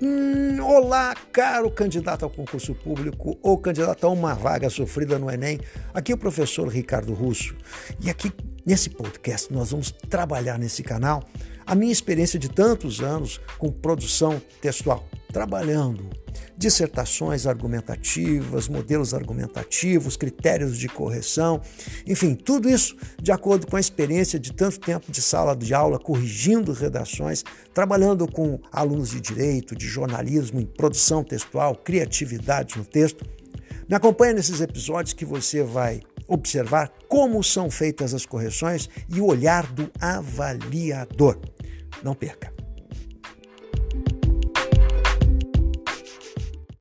Hum, olá, caro candidato ao concurso público ou candidato a uma vaga sofrida no Enem. Aqui é o professor Ricardo Russo. E aqui nesse podcast nós vamos trabalhar nesse canal a minha experiência de tantos anos com produção textual, trabalhando dissertações argumentativas, modelos argumentativos, critérios de correção, enfim, tudo isso de acordo com a experiência de tanto tempo de sala de aula, corrigindo redações, trabalhando com alunos de direito, de jornalismo, em produção textual, criatividade no texto. Me acompanhe nesses episódios que você vai observar como são feitas as correções e o olhar do avaliador. Não perca!